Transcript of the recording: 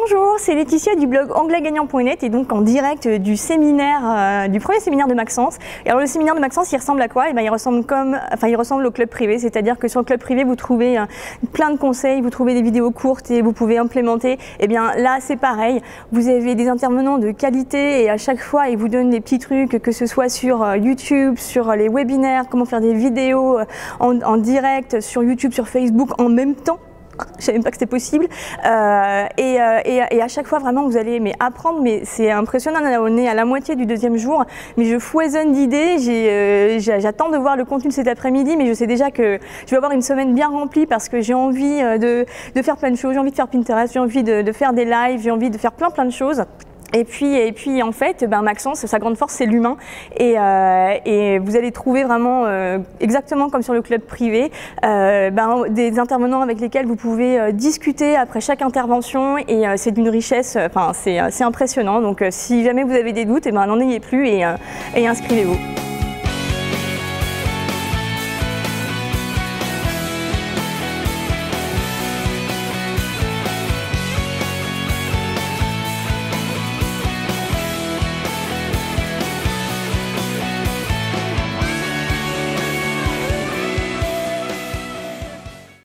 Bonjour, c'est Laetitia du blog anglaigagnant.net et donc en direct du séminaire, euh, du premier séminaire de Maxence. Le séminaire de Maxence, il ressemble à quoi? Eh ben, il ressemble comme, enfin il ressemble au club privé, c'est-à-dire que sur le club privé, vous trouvez euh, plein de conseils, vous trouvez des vidéos courtes et vous pouvez implémenter. Eh bien là, c'est pareil. Vous avez des intervenants de qualité et à chaque fois, ils vous donnent des petits trucs, que ce soit sur euh, YouTube, sur les webinaires, comment faire des vidéos en direct sur YouTube, sur Facebook en même temps je savais même pas que c'était possible. Euh, et, euh, et, à chaque fois, vraiment, vous allez mais apprendre, mais c'est impressionnant. On est à la moitié du deuxième jour, mais je foisonne d'idées. Euh, j'attends de voir le contenu de cet après-midi, mais je sais déjà que je vais avoir une semaine bien remplie parce que j'ai envie de, faire plein de choses. J'ai envie de faire Pinterest, j'ai envie de faire des lives, j'ai envie de faire plein plein de choses. Et puis, en fait, ben Maxence, sa grande force, c'est l'humain. Et, euh, vous allez trouver vraiment, euh, exactement comme sur le club privé, euh, ben, des intervenants avec lesquels vous pouvez discuter après chaque intervention. Et c'est d'une richesse, enfin c'est impressionnant. Donc si jamais vous avez des doutes, et ben n'en ayez plus et inscrivez-vous.